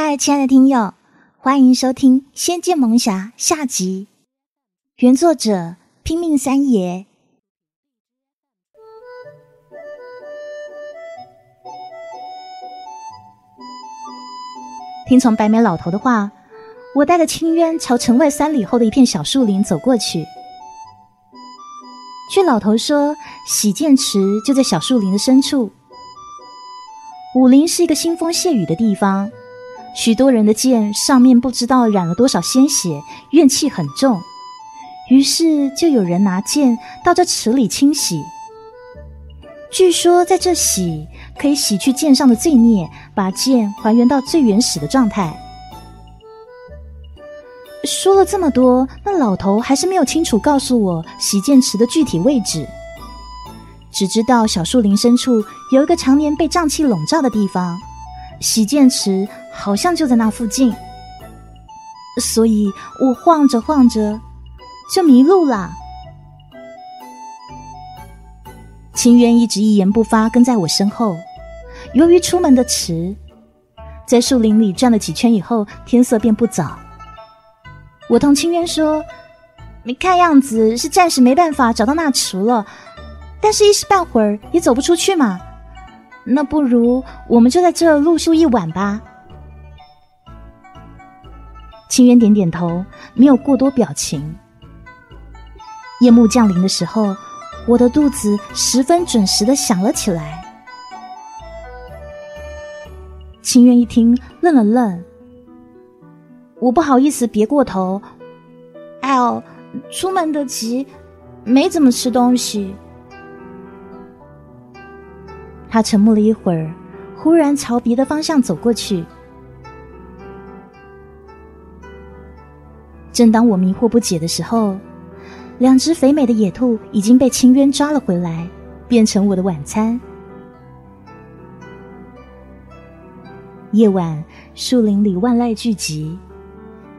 嗨，亲爱的听友，欢迎收听《仙剑萌侠》下集，原作者拼命三爷。听从白眉老头的话，我带着清渊朝城外三里后的一片小树林走过去。据老头说，洗剑池就在小树林的深处。武林是一个腥风血雨的地方，许多人的剑上面不知道染了多少鲜血，怨气很重。于是就有人拿剑到这池里清洗。据说在这洗可以洗去剑上的罪孽，把剑还原到最原始的状态。说了这么多，那老头还是没有清楚告诉我洗剑池的具体位置。只知道小树林深处有一个常年被瘴气笼罩的地方，洗剑池好像就在那附近。所以我晃着晃着就迷路了。清渊一直一言不发跟在我身后。由于出门的迟，在树林里转了几圈以后，天色便不早。我同清渊说：“你看样子是暂时没办法找到那池了，但是一时半会儿也走不出去嘛。那不如我们就在这露宿一晚吧。”清渊点点头，没有过多表情。夜幕降临的时候，我的肚子十分准时的响了起来。清渊一听，愣了愣。我不好意思别过头，哎呦，出门的急，没怎么吃东西。他沉默了一会儿，忽然朝别的方向走过去。正当我迷惑不解的时候，两只肥美的野兔已经被青渊抓了回来，变成我的晚餐。夜晚，树林里万籁俱寂。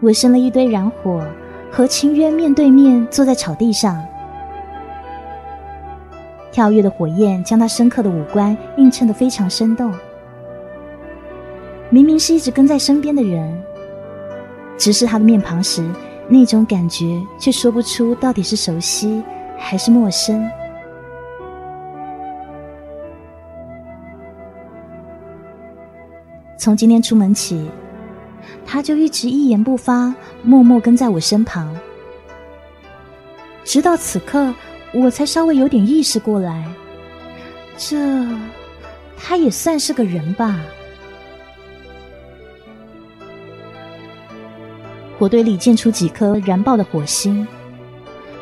我生了一堆燃火，和青渊面对面坐在草地上。跳跃的火焰将他深刻的五官映衬得非常生动。明明是一直跟在身边的人，直视他的面庞时，那种感觉却说不出到底是熟悉还是陌生。从今天出门起。他就一直一言不发，默默跟在我身旁。直到此刻，我才稍微有点意识过来，这他也算是个人吧。火堆里溅出几颗燃爆的火星，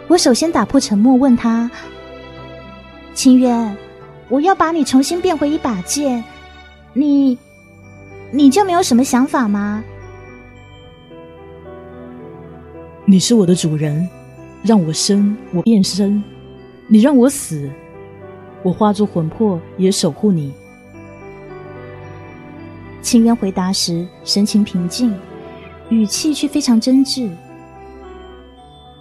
我首先打破沉默，问他：“清渊，我要把你重新变回一把剑，你你就没有什么想法吗？”你是我的主人，让我生我变生，你让我死，我化作魂魄也守护你。清渊回答时神情平静，语气却非常真挚。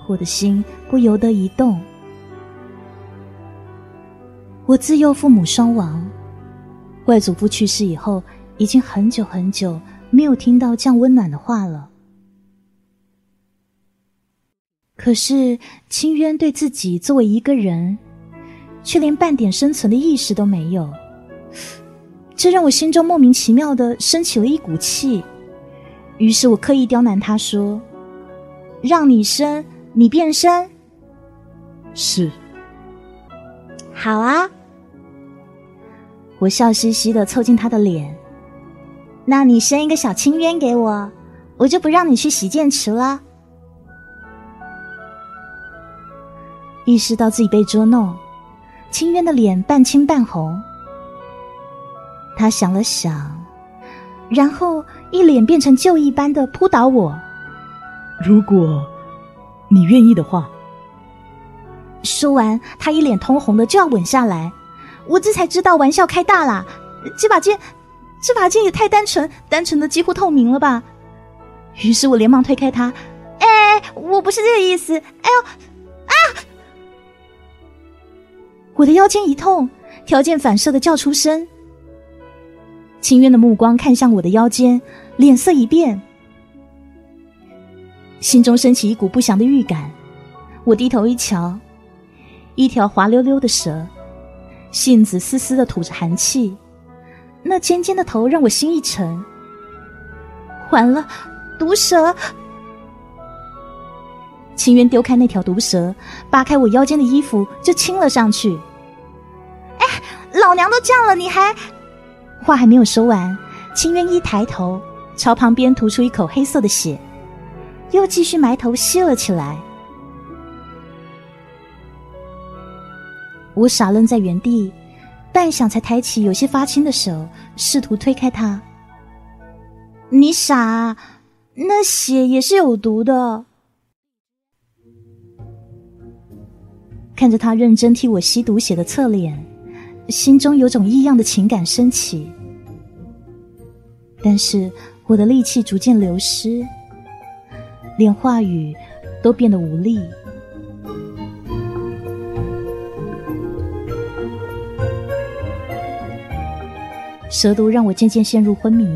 我的心不由得一动。我自幼父母双亡，外祖父去世以后，已经很久很久没有听到这样温暖的话了。可是，清渊对自己作为一个人，却连半点生存的意识都没有，这让我心中莫名其妙的升起了一股气。于是我刻意刁难他说：“让你生，你变生。”是。好啊。我笑嘻嘻的凑近他的脸。那你生一个小清渊给我，我就不让你去洗剑池了。意识到自己被捉弄，清渊的脸半青半红。他想了想，然后一脸变成旧一般的扑倒我。如果你愿意的话。说完，他一脸通红的就要吻下来。我这才知道玩笑开大了，这把剑，这把剑也太单纯，单纯的几乎透明了吧。于是我连忙推开他，哎，我不是这个意思。哎呦！我的腰间一痛，条件反射的叫出声。秦渊的目光看向我的腰间，脸色一变，心中升起一股不祥的预感。我低头一瞧，一条滑溜溜的蛇，信子丝丝的吐着寒气，那尖尖的头让我心一沉。完了，毒蛇！秦渊丢开那条毒蛇，扒开我腰间的衣服就亲了上去。哎，老娘都这样了，你还……话还没有说完，秦渊一抬头，朝旁边吐出一口黑色的血，又继续埋头吸了起来。我傻愣在原地，半晌才抬起有些发青的手，试图推开他。你傻，那血也是有毒的。看着他认真替我吸毒血的侧脸，心中有种异样的情感升起。但是我的力气逐渐流失，连话语都变得无力。蛇毒让我渐渐陷入昏迷，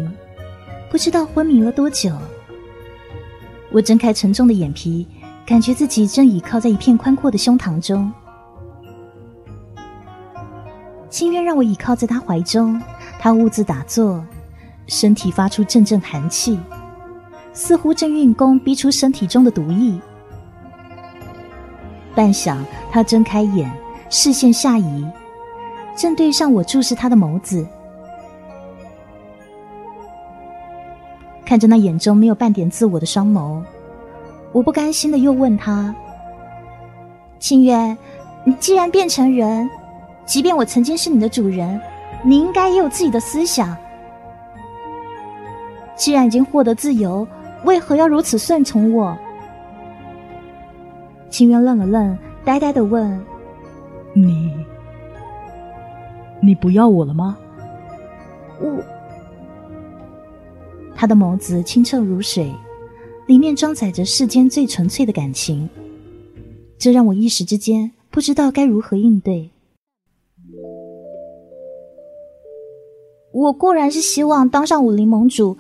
不知道昏迷了多久。我睁开沉重的眼皮，感觉自己正倚靠在一片宽阔的胸膛中。清渊让我倚靠在他怀中，他兀自打坐，身体发出阵阵寒气，似乎正运功逼出身体中的毒液。半晌，他睁开眼，视线下移，正对上我注视他的眸子。看着那眼中没有半点自我的双眸，我不甘心的又问他：“清渊，你既然变成人，即便我曾经是你的主人，你应该也有自己的思想。既然已经获得自由，为何要如此顺从我？”清渊愣了愣，呆呆的问：“你，你不要我了吗？”我。他的眸子清澈如水，里面装载着世间最纯粹的感情，这让我一时之间不知道该如何应对。我固然是希望当上武林盟主，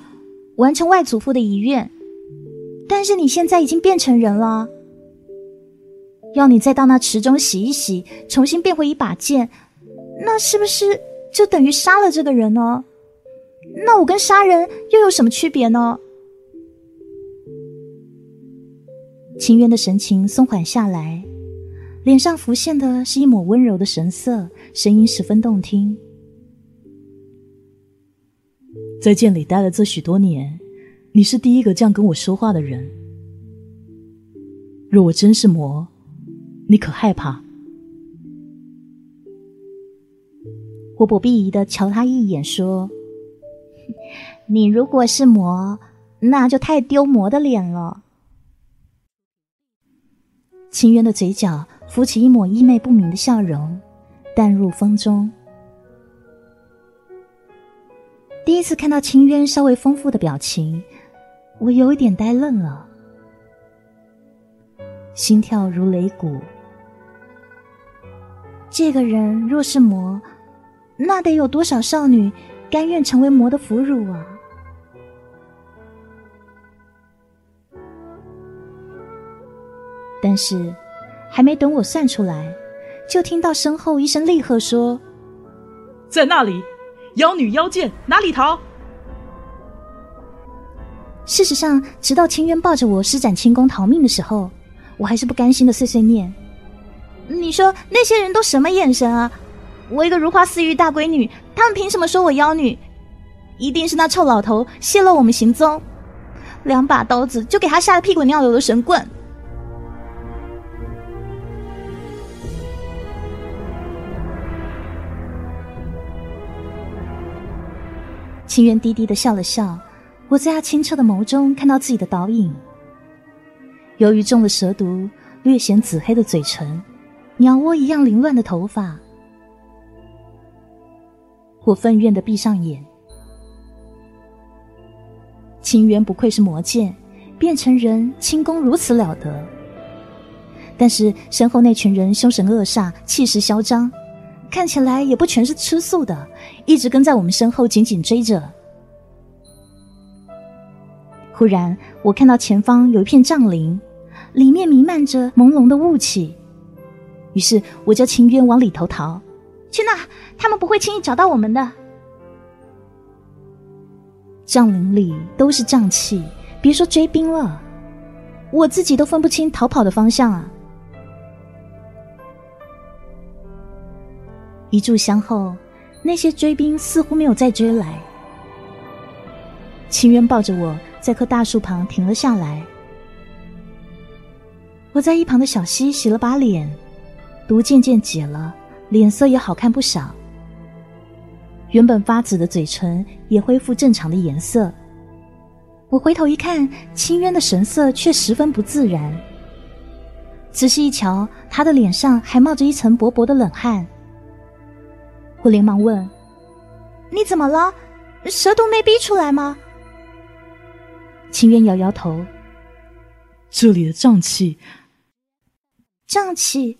完成外祖父的遗愿，但是你现在已经变成人了，要你再到那池中洗一洗，重新变回一把剑，那是不是就等于杀了这个人呢？那我跟杀人又有什么区别呢？秦渊的神情松缓下来，脸上浮现的是一抹温柔的神色，声音十分动听。在剑里待了这许多年，你是第一个这样跟我说话的人。若我真是魔，你可害怕？我不鄙夷的瞧他一眼，说。你如果是魔，那就太丢魔的脸了。秦渊的嘴角浮起一抹意味不明的笑容，淡入风中。第一次看到秦渊稍微丰富的表情，我有一点呆愣了，心跳如擂鼓。这个人若是魔，那得有多少少女甘愿成为魔的俘虏啊！但是，还没等我算出来，就听到身后一声厉喝说：“在那里，妖女妖剑哪里逃？”事实上，直到清渊抱着我施展轻功逃命的时候，我还是不甘心的碎碎念：“你说那些人都什么眼神啊？我一个如花似玉大闺女，他们凭什么说我妖女？一定是那臭老头泄露我们行踪，两把刀子就给他吓得屁滚尿流的神棍。”清渊低低的笑了笑，我在他清澈的眸中看到自己的倒影。由于中了蛇毒，略显紫黑的嘴唇，鸟窝一样凌乱的头发，我愤怨的闭上眼。清渊不愧是魔剑，变成人轻功如此了得。但是身后那群人凶神恶煞，气势嚣张。看起来也不全是吃素的，一直跟在我们身后紧紧追着。忽然，我看到前方有一片帐林，里面弥漫着朦胧的雾气。于是，我叫秦渊往里头逃。去那，他们不会轻易找到我们的。帐林里都是瘴气，别说追兵了，我自己都分不清逃跑的方向啊！一炷香后，那些追兵似乎没有再追来。秦渊抱着我。在棵大树旁停了下来，我在一旁的小溪洗了把脸，毒渐渐解了，脸色也好看不少。原本发紫的嘴唇也恢复正常的颜色。我回头一看，清渊的神色却十分不自然。仔细一瞧，他的脸上还冒着一层薄薄的冷汗。我连忙问：“你怎么了？蛇毒没逼出来吗？”秦渊摇摇头，这里的瘴气，瘴气。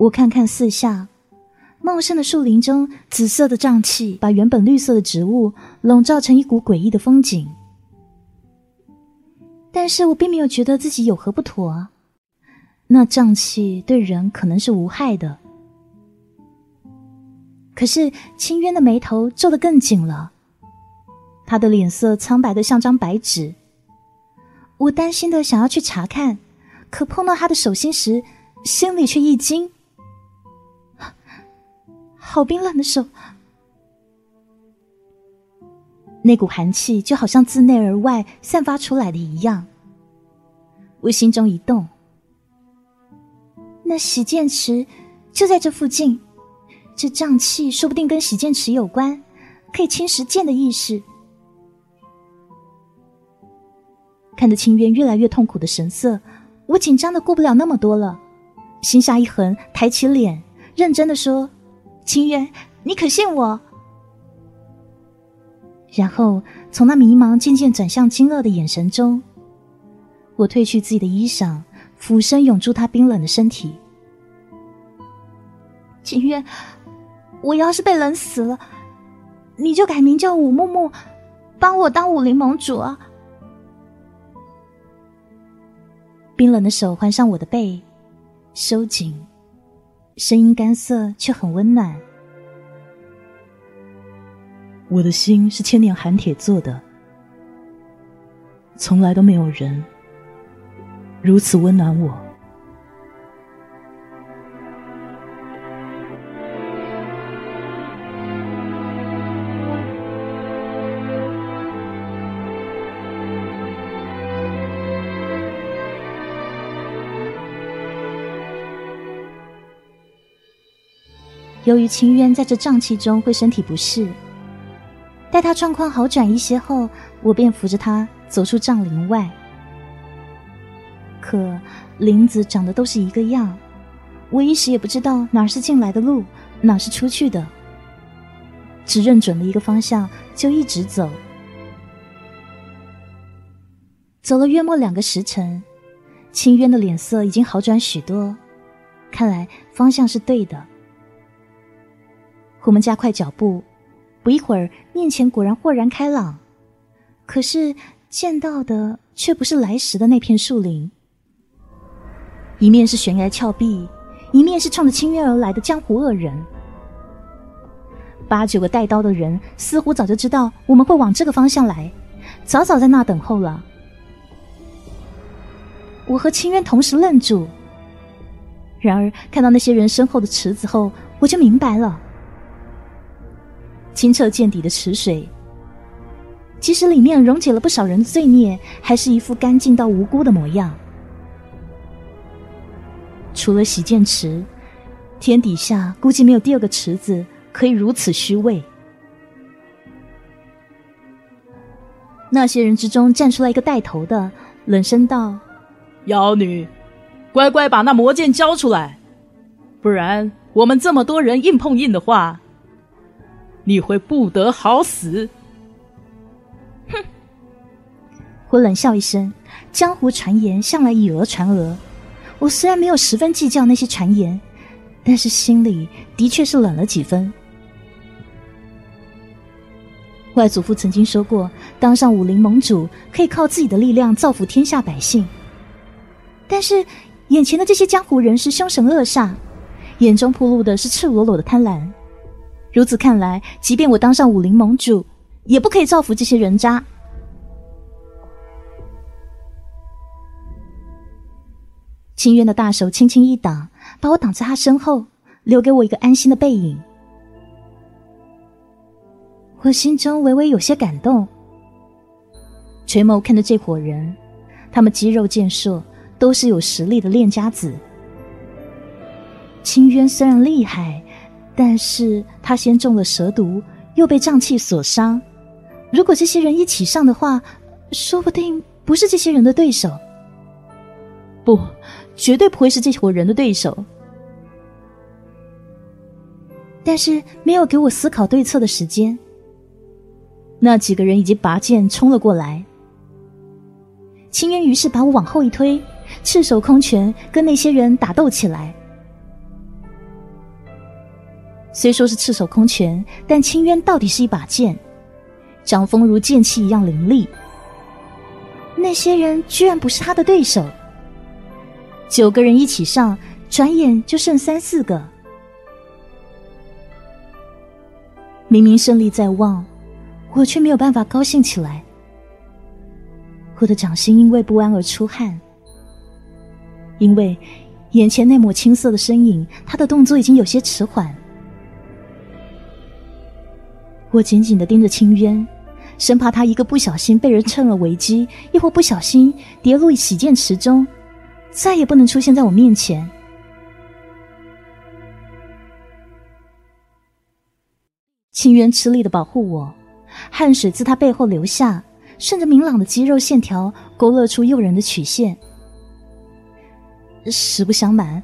我看看四下，茂盛的树林中，紫色的瘴气把原本绿色的植物笼罩成一股诡异的风景。但是我并没有觉得自己有何不妥，那瘴气对人可能是无害的。可是清渊的眉头皱得更紧了。他的脸色苍白的像张白纸，我担心的想要去查看，可碰到他的手心时，心里却一惊，好冰冷的手，那股寒气就好像自内而外散发出来的一样。我心中一动，那洗剑池就在这附近，这瘴气说不定跟洗剑池有关，可以侵蚀剑的意识。看着清渊越来越痛苦的神色，我紧张的顾不了那么多了，心下一横，抬起脸，认真的说：“清渊，你可信我？”然后从那迷茫渐渐转向惊愕的眼神中，我褪去自己的衣裳，俯身拥住他冰冷的身体。清渊，我要是被冷死了，你就改名叫武木木，帮我当武林盟主啊！冰冷的手环上我的背，收紧，声音干涩却很温暖。我的心是千年寒铁做的，从来都没有人如此温暖我。由于清渊在这瘴气中会身体不适，待他状况好转一些后，我便扶着他走出帐林外。可林子长得都是一个样，我一时也不知道哪是进来的路，哪是出去的，只认准了一个方向，就一直走。走了约莫两个时辰，清渊的脸色已经好转许多，看来方向是对的。我们加快脚步，不一会儿，面前果然豁然开朗。可是见到的却不是来时的那片树林，一面是悬崖峭壁，一面是冲着清渊而来的江湖恶人。八九个带刀的人似乎早就知道我们会往这个方向来，早早在那等候了。我和清渊同时愣住，然而看到那些人身后的池子后，我就明白了。清澈见底的池水，即使里面溶解了不少人的罪孽，还是一副干净到无辜的模样。除了洗剑池，天底下估计没有第二个池子可以如此虚伪。那些人之中站出来一个带头的，冷声道：“妖女，乖乖把那魔剑交出来，不然我们这么多人硬碰硬的话。”你会不得好死！哼！我冷笑一声，江湖传言向来以讹传讹。我虽然没有十分计较那些传言，但是心里的确是冷了几分。外祖父曾经说过，当上武林盟主可以靠自己的力量造福天下百姓。但是，眼前的这些江湖人士凶神恶煞，眼中铺露的是赤裸裸的贪婪。如此看来，即便我当上武林盟主，也不可以造福这些人渣。清渊的大手轻轻一挡，把我挡在他身后，留给我一个安心的背影。我心中微微有些感动，垂眸看着这伙人，他们肌肉健硕。都是有实力的练家子。清渊虽然厉害，但是他先中了蛇毒，又被瘴气所伤。如果这些人一起上的话，说不定不是这些人的对手。不，绝对不会是这伙人的对手。但是没有给我思考对策的时间。那几个人已经拔剑冲了过来。青渊于是把我往后一推。赤手空拳跟那些人打斗起来。虽说是赤手空拳，但清渊到底是一把剑，掌风如剑气一样凌厉。那些人居然不是他的对手。九个人一起上，转眼就剩三四个。明明胜利在望，我却没有办法高兴起来。我的掌心因为不安而出汗。因为眼前那抹青色的身影，他的动作已经有些迟缓。我紧紧的盯着清渊，生怕他一个不小心被人趁了危机，亦或不小心跌入洗剑池中，再也不能出现在我面前。清渊吃力的保护我，汗水自他背后流下，顺着明朗的肌肉线条勾勒出诱人的曲线。实不相瞒，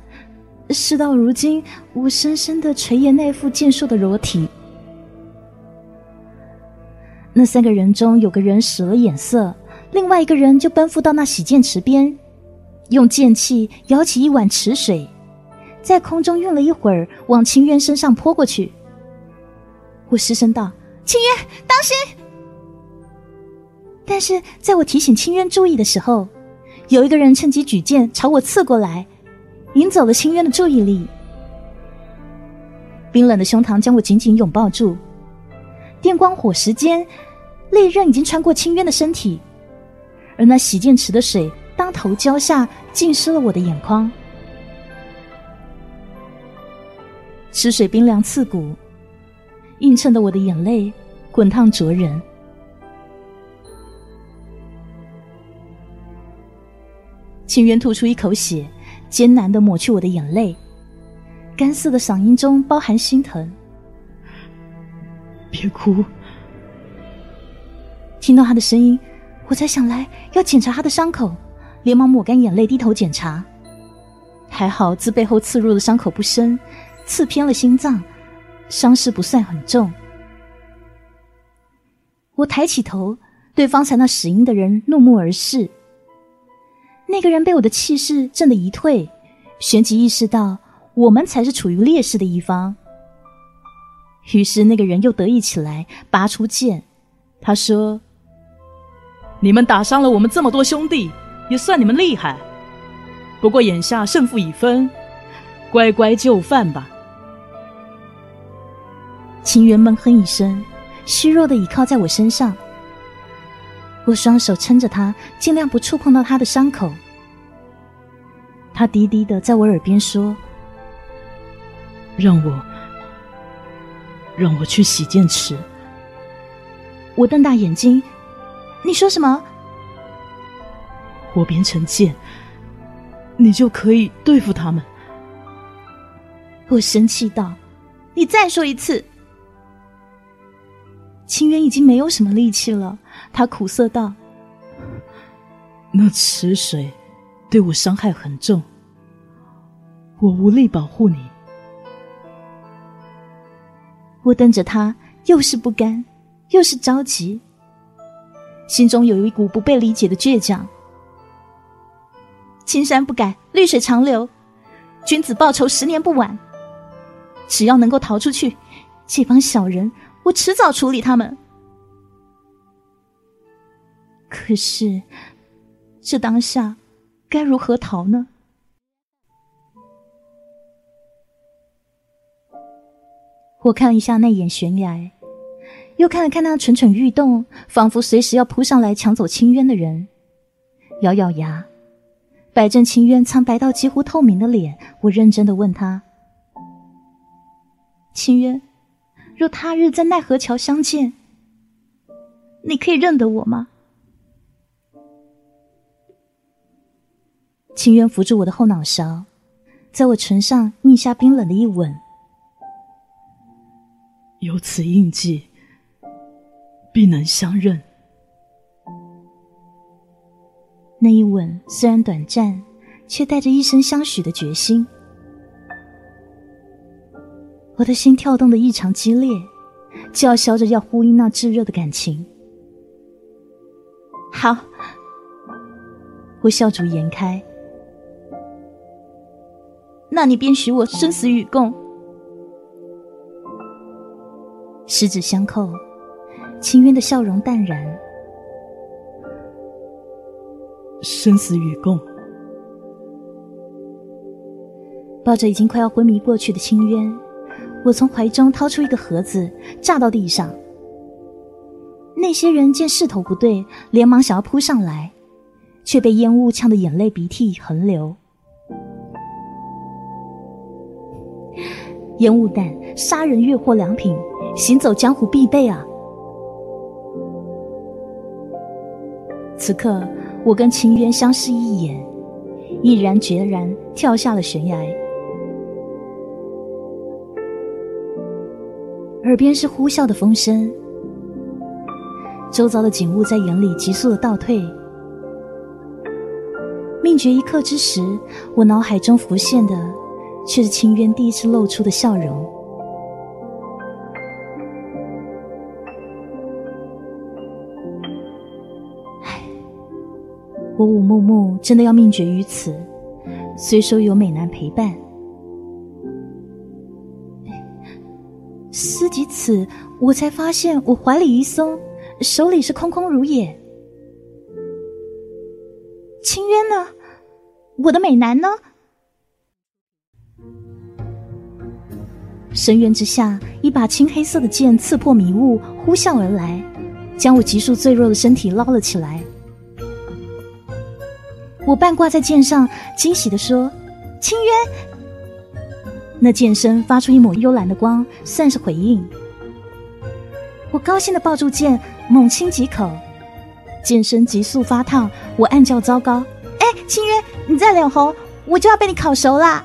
事到如今，我深深的垂涎那副健硕的裸体。那三个人中有个人使了眼色，另外一个人就奔赴到那洗剑池边，用剑气舀起一碗池水，在空中运了一会儿，往清渊身上泼过去。我失声道：“清渊，当心！”但是在我提醒清渊注意的时候，有一个人趁机举剑朝我刺过来，引走了清渊的注意力。冰冷的胸膛将我紧紧拥抱住，电光火石间，利刃已经穿过清渊的身体，而那洗剑池的水当头浇下，浸湿了我的眼眶。池水冰凉刺骨，映衬的我的眼泪滚烫灼人。清渊吐出一口血，艰难的抹去我的眼泪，干涩的嗓音中包含心疼。别哭。听到他的声音，我才想来要检查他的伤口，连忙抹干眼泪，低头检查。还好自背后刺入的伤口不深，刺偏了心脏，伤势不算很重。我抬起头，对方才那使阴的人怒目而视。那个人被我的气势震得一退，旋即意识到我们才是处于劣势的一方。于是那个人又得意起来，拔出剑，他说：“你们打伤了我们这么多兄弟，也算你们厉害。不过眼下胜负已分，乖乖就范吧。”秦元闷哼一声，虚弱的倚靠在我身上。我双手撑着他，尽量不触碰到他的伤口。他低低的在我耳边说：“让我，让我去洗剑池。”我瞪大眼睛：“你说什么？”我变成剑，你就可以对付他们。我生气道：“你再说一次！”清渊已经没有什么力气了。他苦涩道：“那池水对我伤害很重，我无力保护你。”我瞪着他，又是不甘，又是着急，心中有一股不被理解的倔强。青山不改，绿水长流，君子报仇，十年不晚。只要能够逃出去，这帮小人，我迟早处理他们。可是，这当下该如何逃呢？我看了一下那眼悬崖，又看了看那蠢蠢欲动、仿佛随时要扑上来抢走清渊的人，咬咬牙，摆正清渊苍白到几乎透明的脸，我认真的问他：“清渊，若他日在奈何桥相见，你可以认得我吗？”清渊扶住我的后脑勺，在我唇上印下冰冷的一吻。有此印记，必能相认。那一吻虽然短暂，却带着一生相许的决心。我的心跳动的异常激烈，叫嚣着要呼应那炙热的感情。好，我笑逐颜开。那你便许我生死与共。十指相扣，清渊的笑容淡然。生死与共。抱着已经快要昏迷过去的清渊，我从怀中掏出一个盒子，炸到地上。那些人见势头不对，连忙想要扑上来，却被烟雾呛得眼泪鼻涕横流。烟雾弹，杀人越货良品。行走江湖必备啊！此刻，我跟秦渊相视一眼，毅然决然跳下了悬崖。耳边是呼啸的风声，周遭的景物在眼里急速的倒退。命绝一刻之时，我脑海中浮现的却是秦渊第一次露出的笑容。我武木木真的要命绝于此，虽说有美男陪伴，思及此，我才发现我怀里一松，手里是空空如也。清渊呢？我的美男呢？深渊之下，一把青黑色的剑刺破迷雾，呼啸而来，将我急速坠落的身体捞了起来。我半挂在剑上，惊喜的说：“清渊！”那剑身发出一抹幽蓝的光，算是回应。我高兴的抱住剑，猛亲几口，剑身急速发烫，我暗叫糟糕：“哎，清渊，你再脸红，我就要被你烤熟啦！”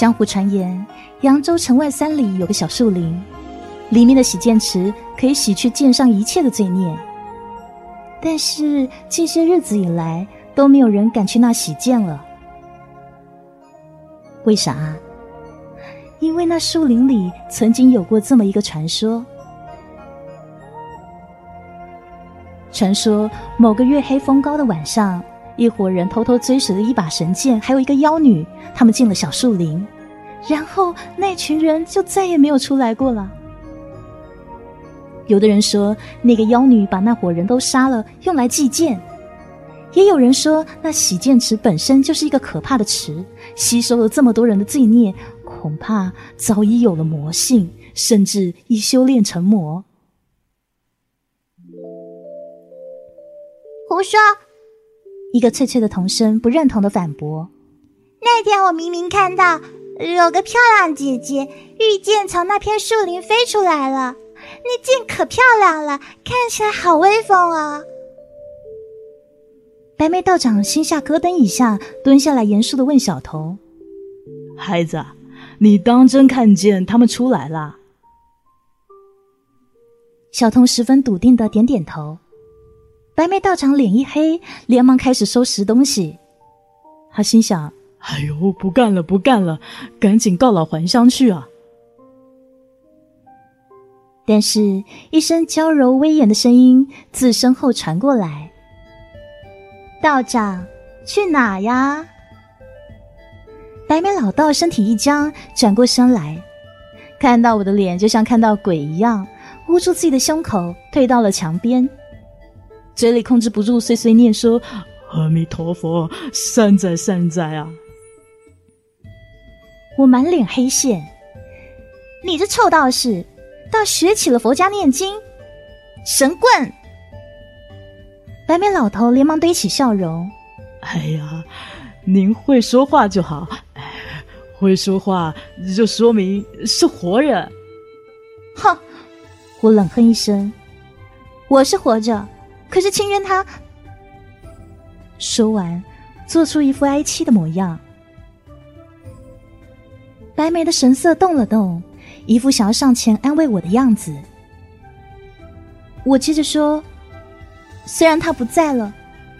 江湖传言，扬州城外三里有个小树林，里面的洗剑池可以洗去剑上一切的罪孽。但是近些日子以来，都没有人敢去那洗剑了。为啥？因为那树林里曾经有过这么一个传说：传说某个月黑风高的晚上。一伙人偷偷追随了一把神剑，还有一个妖女，他们进了小树林，然后那群人就再也没有出来过了。有的人说，那个妖女把那伙人都杀了，用来祭剑；也有人说，那洗剑池本身就是一个可怕的池，吸收了这么多人的罪孽，恐怕早已有了魔性，甚至已修炼成魔。胡说！一个脆脆的童声不认同的反驳：“那天我明明看到有个漂亮姐姐御剑从那片树林飞出来了，那剑可漂亮了，看起来好威风啊！”白眉道长心下咯噔一下，蹲下来严肃的问小童：“孩子，你当真看见他们出来了？”小童十分笃定的点点头。白眉道长脸一黑，连忙开始收拾东西。他心想：“哎呦，不干了，不干了，赶紧告老还乡去啊！”但是，一声娇柔威严的声音自身后传过来：“道长，去哪呀？白眉老道身体一僵，转过身来，看到我的脸，就像看到鬼一样，捂住自己的胸口，退到了墙边，嘴里控制不住碎碎念说：“阿弥陀佛，善哉善哉啊！”我满脸黑线，你这臭道士，倒学起了佛家念经，神棍！白眉老头连忙堆起笑容：“哎呀，您会说话就好，会说话就说明是活人。”哼！我冷哼一声：“我是活着，可是清渊他……”说完，做出一副哀戚的模样。白眉的神色动了动，一副想要上前安慰我的样子。我接着说。虽然他不在了，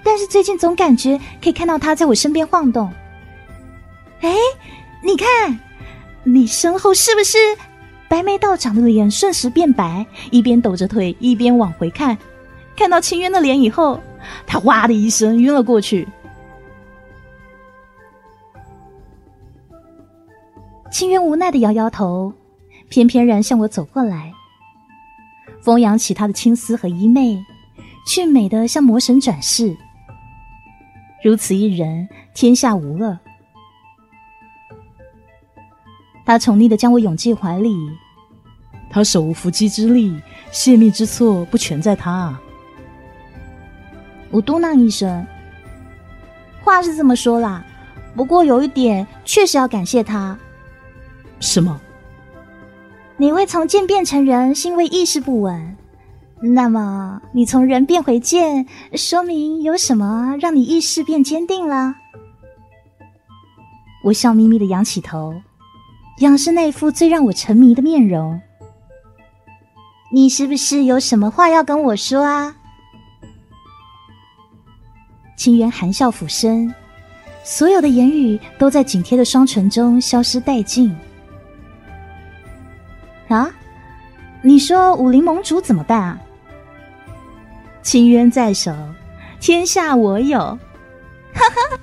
但是最近总感觉可以看到他在我身边晃动。哎，你看，你身后是不是白眉道长的脸瞬时变白，一边抖着腿一边往回看，看到清渊的脸以后，他哇的一声晕了过去。清渊无奈的摇摇头，翩翩然向我走过来，风扬起他的青丝和衣袂。俊美的像魔神转世，如此一人，天下无恶。他宠溺的将我拥进怀里，他手无缚鸡之力，泄密之错不全在他。我嘟囔一声，话是这么说啦，不过有一点确实要感谢他。什么？你会从剑变成人，是因为意识不稳。那么，你从人变回剑，说明有什么让你意识变坚定了？我笑眯眯的仰起头，仰视那副最让我沉迷的面容。你是不是有什么话要跟我说啊？秦渊含笑俯身，所有的言语都在紧贴的双唇中消失殆尽。啊？你说武林盟主怎么办啊？清渊在手，天下我有，哈哈。